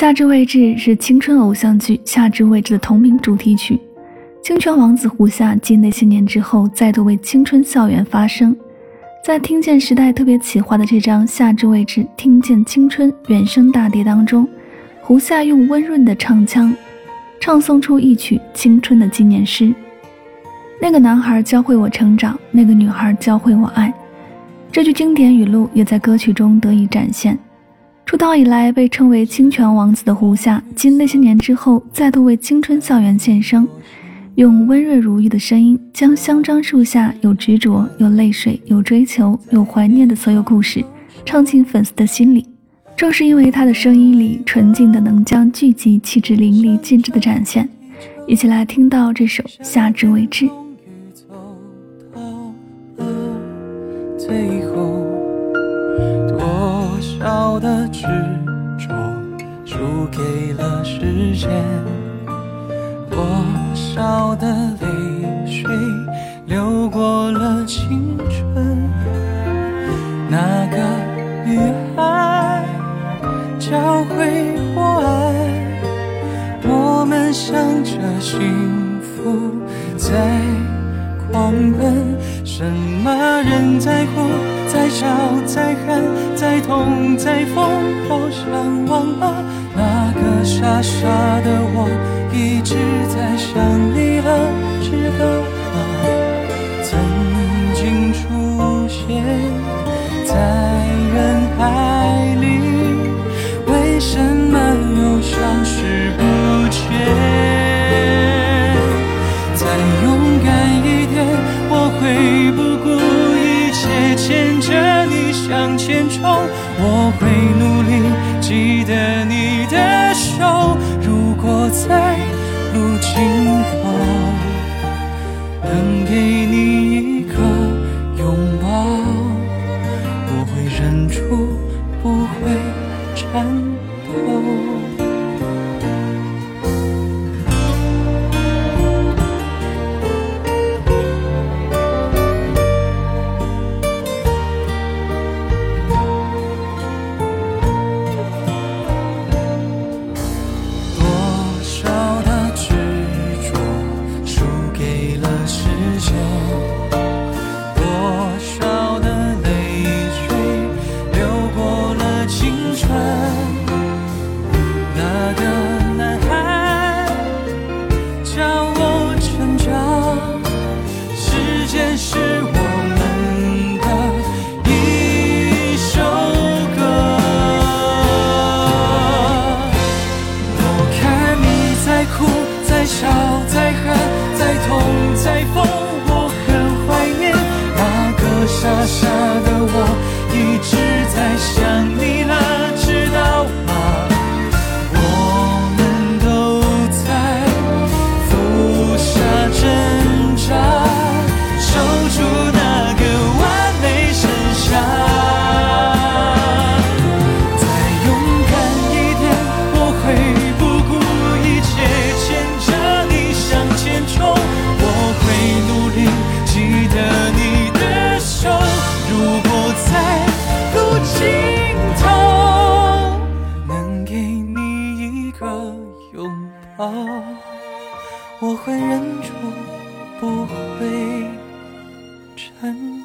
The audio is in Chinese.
夏至未至是青春偶像剧《夏至未至》的同名主题曲。清泉王子胡夏继那些年之后，再度为青春校园发声。在听见时代特别企划的这张《夏至未至》听见青春原声大碟当中，胡夏用温润的唱腔，唱诵出一曲青春的纪念诗。那个男孩教会我成长，那个女孩教会我爱。这句经典语录也在歌曲中得以展现。出道以来被称为“清泉王子”的胡夏，经那些年之后，再度为青春校园献声，用温润如玉的声音，将香樟树下有执着、有泪水、有追求、有怀念的所有故事，唱进粉丝的心里。正是因为他的声音里纯净的，能将聚集气质淋漓尽致的展现。一起来听到这首《夏至未至》。的执着输给了时间，多少的泪水流过了青春。那个女孩教会我爱，我们向着幸福在狂奔。什么人在哭？在笑，在喊，在痛，在疯，好想忘了那个傻傻的我，一直在想你了，知道吗？曾经出现中，我会努力记得你的手。如果在路尽头能给好，我会忍住，不会沉。